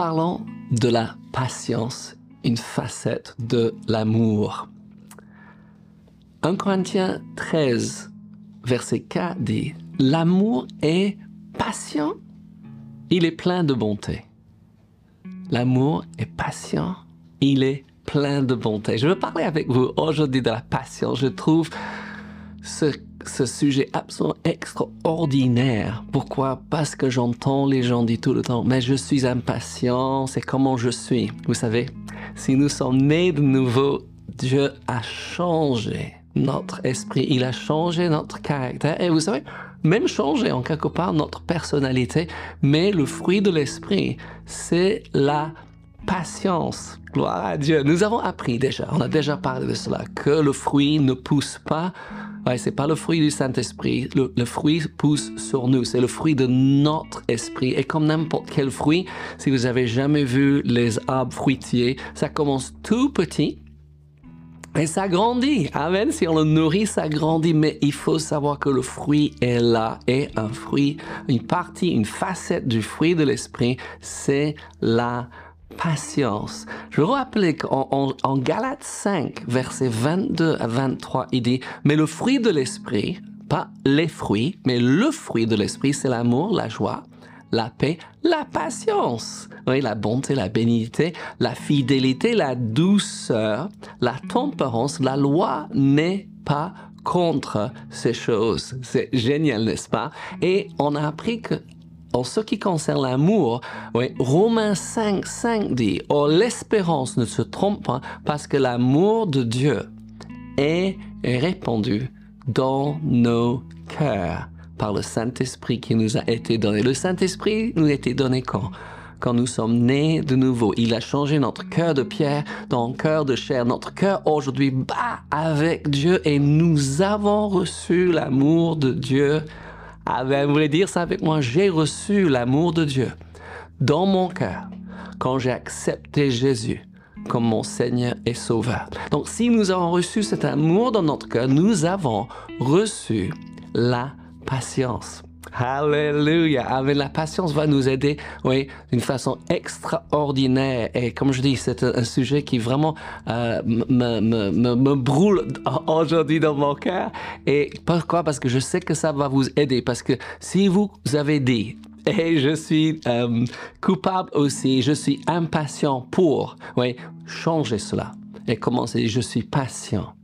parlons de la patience, une facette de l'amour. 1 Corinthiens 13, verset 4 dit, L'amour est patient, il est plein de bonté. L'amour est patient, il est plein de bonté. Je veux parler avec vous aujourd'hui de la patience. Je trouve ce, ce sujet absolument extraordinaire. Pourquoi? Parce que j'entends les gens dire tout le temps, mais je suis impatient, c'est comment je suis. Vous savez, si nous sommes nés de nouveau, Dieu a changé notre esprit, il a changé notre caractère. Et vous savez, même changé en quelque part notre personnalité, mais le fruit de l'esprit, c'est la patience. Gloire à Dieu. Nous avons appris déjà, on a déjà parlé de cela, que le fruit ne pousse pas. Ouais, c'est pas le fruit du Saint-Esprit. Le, fruit pousse sur nous. C'est le fruit de notre esprit. Et comme n'importe quel fruit, si vous avez jamais vu les arbres fruitiers, ça commence tout petit. Et ça grandit. Amen. Si on le nourrit, ça grandit. Mais il faut savoir que le fruit est là. Et un fruit, une partie, une facette du fruit de l'esprit, c'est la patience. Je veux rappeler qu'en en, en Galates 5, versets 22 à 23, il dit, mais le fruit de l'esprit, pas les fruits, mais le fruit de l'esprit, c'est l'amour, la joie, la paix, la patience, oui, la bonté, la bénignité, la fidélité, la douceur, la tempérance. La loi n'est pas contre ces choses. C'est génial, n'est-ce pas? Et on a appris que en ce qui concerne l'amour, oui, Romains 5, 5 dit, oh, l'espérance ne se trompe pas parce que l'amour de Dieu est répandu dans nos cœurs par le Saint-Esprit qui nous a été donné. Le Saint-Esprit nous a été donné quand? Quand nous sommes nés de nouveau. Il a changé notre cœur de pierre dans cœur de chair. Notre cœur aujourd'hui bat avec Dieu et nous avons reçu l'amour de Dieu ah ben, vous voulez dire ça avec moi? J'ai reçu l'amour de Dieu dans mon cœur quand j'ai accepté Jésus comme mon Seigneur et Sauveur. Donc, si nous avons reçu cet amour dans notre cœur, nous avons reçu la patience. Alléluia. Avec la patience va nous aider, oui, d'une façon extraordinaire. Et comme je dis, c'est un, sujet qui vraiment euh, me, me, me, me, brûle aujourd'hui dans mon cœur. Et pourquoi? Parce que je sais que ça va vous aider. Parce que si vous avez dit, et je suis euh, coupable aussi, je suis impatient pour, oui, changer cela. Et commencer, je suis patient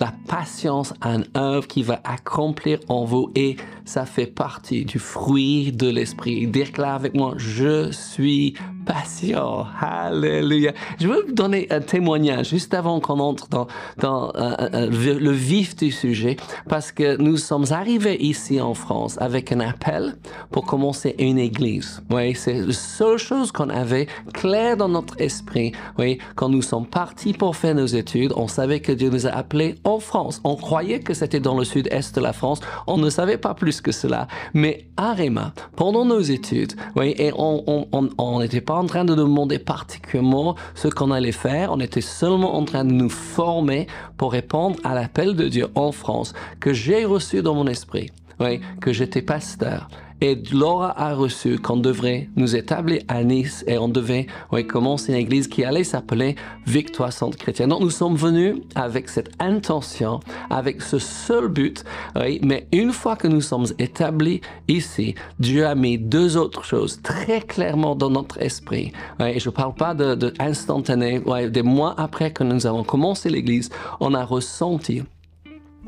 la patience a une œuvre qui va accomplir en vous et ça fait partie du fruit de l'esprit. Déclare avec moi, je suis patient. Alléluia. Je veux vous donner un témoignage juste avant qu'on entre dans, dans euh, euh, le vif du sujet parce que nous sommes arrivés ici en France avec un appel pour commencer une église. Oui, c'est la seule chose qu'on avait clair dans notre esprit. Oui, quand nous sommes partis pour faire nos études, on savait que Dieu nous a appelés en France. On croyait que c'était dans le sud-est de la France. On ne savait pas plus que cela. Mais à Réma, pendant nos études, oui, et on n'était pas en train de demander particulièrement ce qu'on allait faire. On était seulement en train de nous former pour répondre à l'appel de Dieu en France que j'ai reçu dans mon esprit. Oui, que j'étais pasteur et Laura a reçu qu'on devrait nous établir à Nice et on devait oui, commencer une église qui allait s'appeler Victoire Centre Chrétien. Donc nous sommes venus avec cette intention, avec ce seul but, mais une fois que nous sommes établis ici, Dieu a mis deux autres choses très clairement dans notre esprit. Et je ne parle pas de, de instantané, des mois après que nous avons commencé l'église, on a ressenti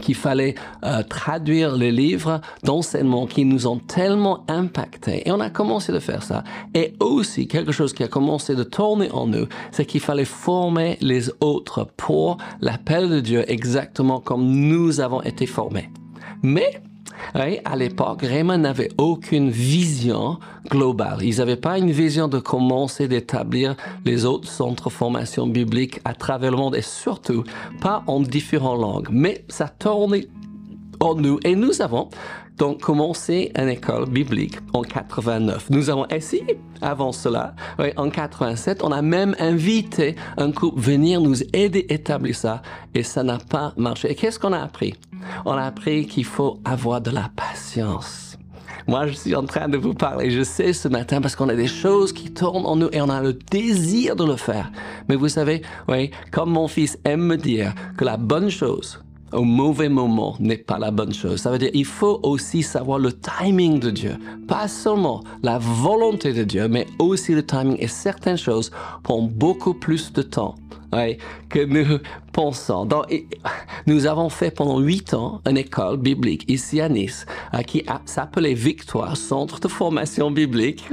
qu'il fallait euh, traduire les livres d'enseignement qui nous ont tellement impactés. Et on a commencé de faire ça. Et aussi, quelque chose qui a commencé de tourner en nous, c'est qu'il fallait former les autres pour l'appel de Dieu exactement comme nous avons été formés. Mais oui, à l'époque, Raymond n'avait aucune vision globale. Ils n'avaient pas une vision de commencer d'établir les autres centres de formation biblique à travers le monde et surtout pas en différentes langues. Mais ça tournait en nous et nous avons donc commencé une école biblique en 89. Nous avons essayé avant cela, oui, en 87, on a même invité un couple venir nous aider à établir ça et ça n'a pas marché. Et qu'est-ce qu'on a appris? On a appris qu'il faut avoir de la patience. moi je suis en train de vous parler, je sais ce matin parce qu'on a des choses qui tournent en nous et on a le désir de le faire. Mais vous savez, oui, comme mon fils aime me dire que la bonne chose, au mauvais moment n'est pas la bonne chose. Ça veut dire il faut aussi savoir le timing de Dieu. Pas seulement la volonté de Dieu, mais aussi le timing. Et certaines choses prennent beaucoup plus de temps que nous pensons. Nous avons fait pendant huit ans une école biblique ici à Nice qui s'appelait Victoire, Centre de formation biblique.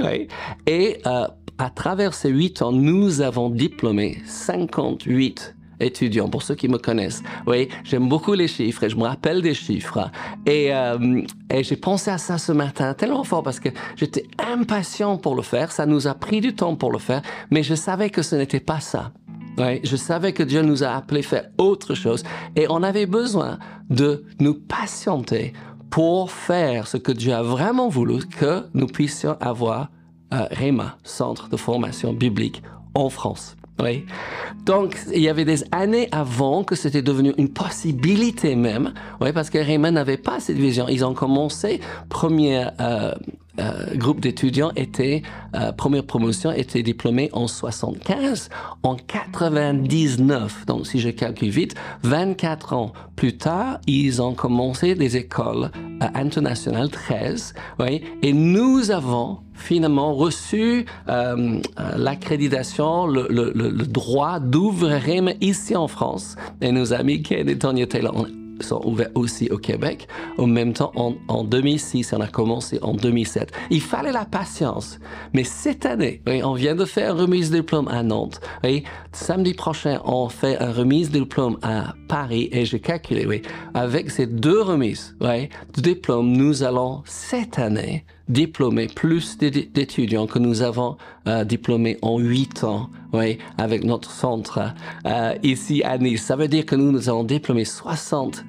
Et euh, à travers ces huit ans, nous avons diplômé 58 étudiant, pour ceux qui me connaissent. Oui, j'aime beaucoup les chiffres et je me rappelle des chiffres. Et, euh, et j'ai pensé à ça ce matin tellement fort parce que j'étais impatient pour le faire. Ça nous a pris du temps pour le faire, mais je savais que ce n'était pas ça. Oui, je savais que Dieu nous a appelés à faire autre chose et on avait besoin de nous patienter pour faire ce que Dieu a vraiment voulu que nous puissions avoir euh, REMA, Centre de formation biblique en France. Oui. Donc, il y avait des années avant que c'était devenu une possibilité même, oui, parce que Raymond n'avait pas cette vision. Ils ont commencé, premier euh, euh, groupe d'étudiants était, euh, première promotion était diplômé en 75, en 99. Donc, si je calcule vite, 24 ans plus tard, ils ont commencé des écoles internationales, 13, oui, et nous avons finalement reçu euh, l'accréditation, le, le, droit d'ouvrir ici en France. Et nos amis Ken et Tanya Taylor sont ouverts aussi au Québec. En même temps, en, en 2006, on a commencé en 2007. Il fallait la patience. Mais cette année, oui, on vient de faire une remise de diplôme à Nantes. Oui, samedi prochain, on fait une remise de diplôme à Paris. Et j'ai calculé, oui, avec ces deux remises oui, de diplôme, nous allons cette année diplômer plus d'étudiants que nous avons euh, diplômés en huit ans, oui, avec notre centre euh, ici à Nice. Ça veut dire que nous, nous avons diplômé 60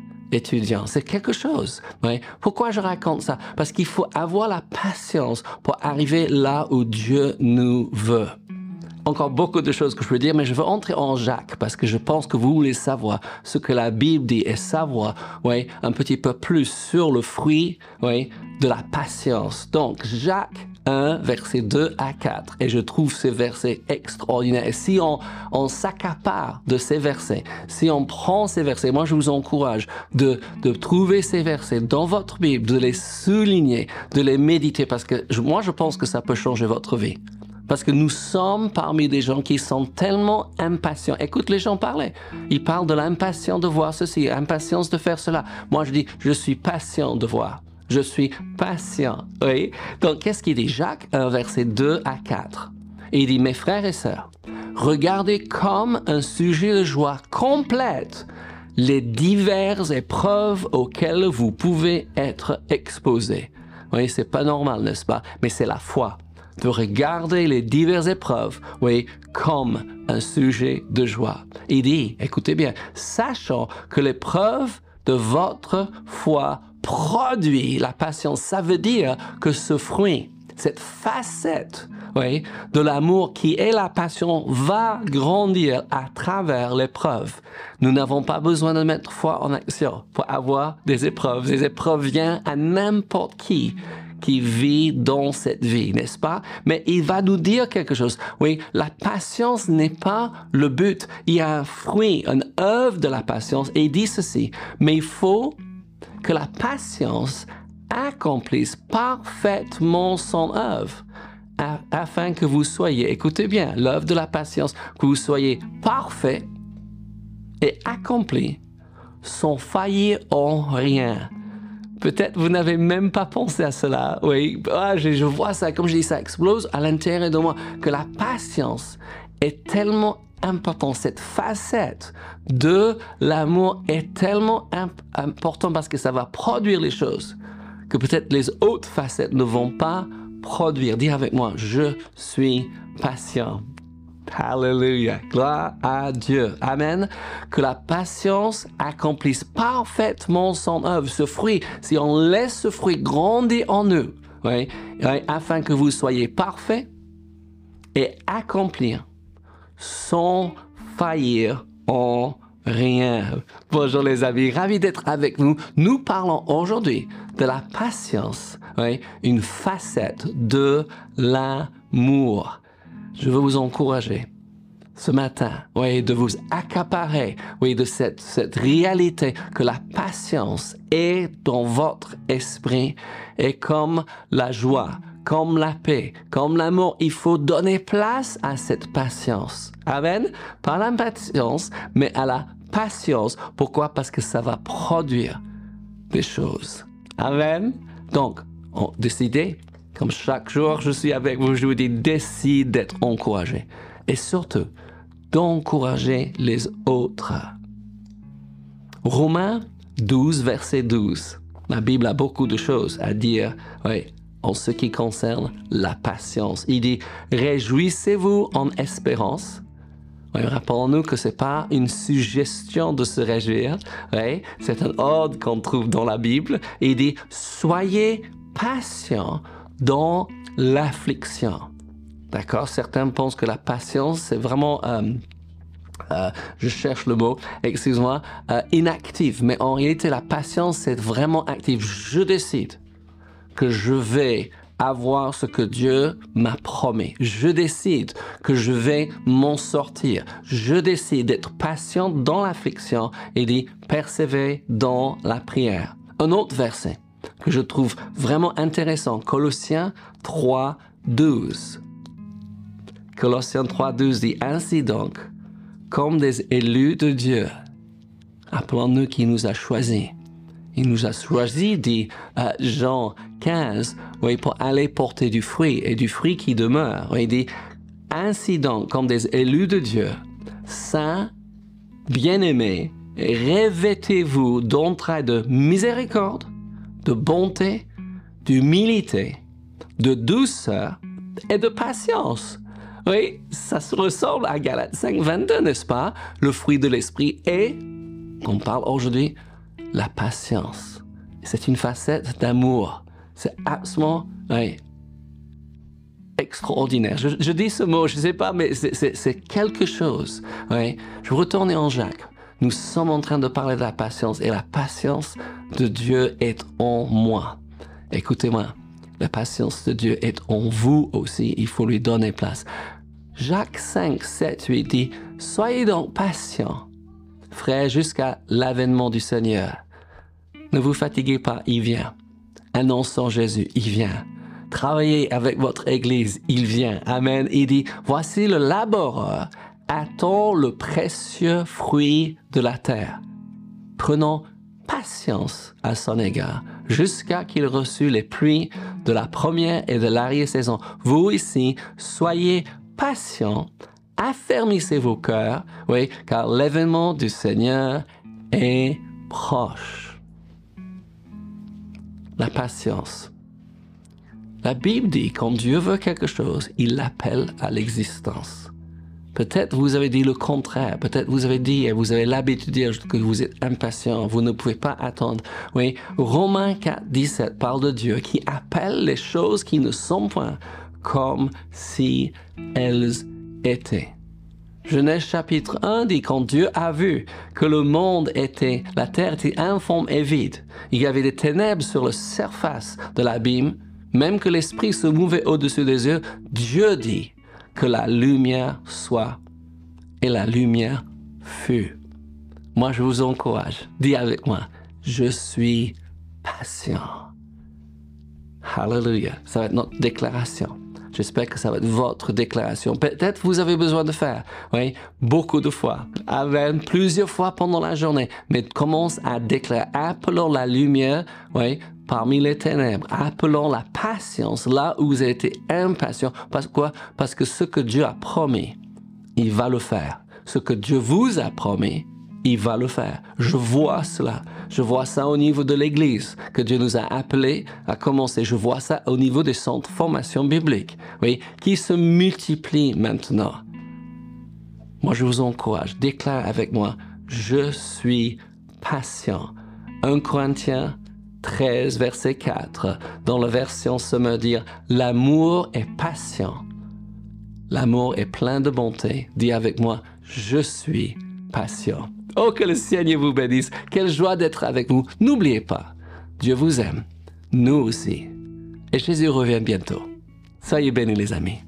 C'est quelque chose. Oui. Pourquoi je raconte ça? Parce qu'il faut avoir la patience pour arriver là où Dieu nous veut. Encore beaucoup de choses que je peux dire, mais je veux entrer en Jacques parce que je pense que vous voulez savoir ce que la Bible dit et savoir, oui, un petit peu plus sur le fruit, oui, de la patience. Donc, Jacques 1, verset 2 à 4. Et je trouve ces versets extraordinaires. Et si on, on s'accapare de ces versets, si on prend ces versets, moi je vous encourage de, de trouver ces versets dans votre Bible, de les souligner, de les méditer, parce que moi je pense que ça peut changer votre vie. Parce que nous sommes parmi des gens qui sont tellement impatients. Écoute les gens parler. Ils parlent de l'impatience de voir ceci, impatience de faire cela. Moi je dis, je suis patient de voir. Je suis patient. Oui. Donc, qu'est-ce qu'il dit? Jacques 1, verset 2 à 4. il dit, mes frères et sœurs, regardez comme un sujet de joie complète les diverses épreuves auxquelles vous pouvez être exposés. Oui, c'est pas normal, n'est-ce pas? Mais c'est la foi de regarder les diverses épreuves, oui, comme un sujet de joie. Il dit, écoutez bien, sachant que l'épreuve de votre foi produit la patience. Ça veut dire que ce fruit, cette facette oui, de l'amour qui est la passion va grandir à travers l'épreuve. Nous n'avons pas besoin de mettre foi en action pour avoir des épreuves. Les épreuves viennent à n'importe qui qui vit dans cette vie, n'est-ce pas? Mais il va nous dire quelque chose. Oui, la patience n'est pas le but. Il y a un fruit, une œuvre de la patience et il dit ceci. Mais il faut que la patience accomplisse parfaitement son œuvre, afin que vous soyez, écoutez bien, l'œuvre de la patience, que vous soyez parfait et accompli, sans faillir en rien. Peut-être vous n'avez même pas pensé à cela. Oui, ah, je, je vois ça, comme je dis, ça explose à l'intérieur de moi, que la patience est tellement important. Cette facette de l'amour est tellement important parce que ça va produire les choses que peut-être les autres facettes ne vont pas produire. Dis avec moi, je suis patient. Alléluia. Gloire à Dieu. Amen. Que la patience accomplisse parfaitement son œuvre. Ce fruit, si on laisse ce fruit grandir en nous, oui, afin que vous soyez parfaits et accomplir sans faillir en rien. Bonjour les amis, ravi d'être avec vous. Nous parlons aujourd'hui de la patience, une facette de l'amour. Je veux vous encourager ce matin, oui, de vous accaparer, oui, de cette, cette réalité que la patience est dans votre esprit et comme la joie, comme la paix, comme l'amour, il faut donner place à cette patience. Amen. Pas la patience, mais à la patience. Pourquoi? Parce que ça va produire des choses. Amen. Donc, on, décidez, comme chaque jour je suis avec vous, je vous dis, décide d'être encouragé. Et surtout, d'encourager les autres. Romains 12, verset 12. La Bible a beaucoup de choses à dire oui, en ce qui concerne la patience. Il dit, réjouissez-vous en espérance. Rappelons-nous que c'est pas une suggestion de se réjouir. Oui, c'est un ordre qu'on trouve dans la Bible. Il dit, soyez patients dans l'affliction. D'accord? Certains pensent que la patience, c'est vraiment... Euh, euh, je cherche le mot, excuse-moi, euh, inactive. Mais en réalité, la patience, c'est vraiment active. Je décide que je vais avoir ce que Dieu m'a promis. Je décide que je vais m'en sortir. Je décide d'être patient dans l'affliction et d'y persévérer dans la prière. Un autre verset que je trouve vraiment intéressant, Colossiens 3, 12. Colossiens 3.12 dit Ainsi donc, comme des élus de Dieu, appelons-nous qui nous a choisis. Il nous a choisis, dit Jean 15, oui, pour aller porter du fruit et du fruit qui demeure. il dit Ainsi donc, comme des élus de Dieu, saints, bien-aimés, revêtez-vous d'entrailles de miséricorde, de bonté, d'humilité, de douceur et de patience oui, ça se ressemble à Galates 5, 22, n'est-ce pas? Le fruit de l'esprit est, on parle aujourd'hui, la patience. C'est une facette d'amour. C'est absolument extraordinaire. Je, dis ce mot, je ne sais pas, mais c'est quelque chose. Oui. Je retourne en Jacques. Nous sommes en train de parler de la patience et la patience de Dieu est en moi. Écoutez-moi, la patience de Dieu est en vous aussi. Il faut lui donner place. Jacques 5, 7, 8 dit, Soyez donc patients, frères, jusqu'à l'avènement du Seigneur. Ne vous fatiguez pas, il vient. Annonçons Jésus, il vient. Travaillez avec votre Église, il vient. Amen. Il dit, voici le laboureur, attend le précieux fruit de la terre? Prenons patience à son égard jusqu'à qu'il reçût les pluies de la première et de l'arrière-saison. Vous ici, soyez patients, affermissez vos cœurs, oui, car l'événement du Seigneur est proche. La patience. La Bible dit, quand Dieu veut quelque chose, il l'appelle à l'existence. Peut-être vous avez dit le contraire. Peut-être vous avez dit et vous avez l'habitude de dire que vous êtes impatient. Vous ne pouvez pas attendre. Oui, Romains 4, 17 parle de Dieu qui appelle les choses qui ne sont point comme si elles étaient. Genèse chapitre 1 dit quand Dieu a vu que le monde était, la terre était informe et vide, il y avait des ténèbres sur la surface de l'abîme, même que l'esprit se mouvait au-dessus des yeux, Dieu dit, que la lumière soit. Et la lumière fut. Moi, je vous encourage. Dis avec moi, je suis patient. Hallelujah. Ça va être notre déclaration. J'espère que ça va être votre déclaration. Peut-être vous avez besoin de faire, oui, beaucoup de fois, Amen, plusieurs fois pendant la journée. Mais commence à déclarer, appelons la lumière, oui, parmi les ténèbres. Appelons la patience là où vous avez été impatient. Parce? Parce que ce que Dieu a promis, il va le faire. Ce que Dieu vous a promis, il va le faire. Je vois cela. Je vois ça au niveau de l'Église que Dieu nous a appelés à commencer. Je vois ça au niveau des centres de formation biblique, oui, qui se multiplient maintenant. Moi, je vous encourage, déclare avec moi, je suis patient. 1 Corinthiens 13, verset 4, dans la version se me dire, l'amour est patient. L'amour est plein de bonté. Dis avec moi, je suis patient. Oh, que le Seigneur vous bénisse. Quelle joie d'être avec vous. N'oubliez pas, Dieu vous aime. Nous aussi. Et Jésus revient bientôt. Soyez bénis les amis.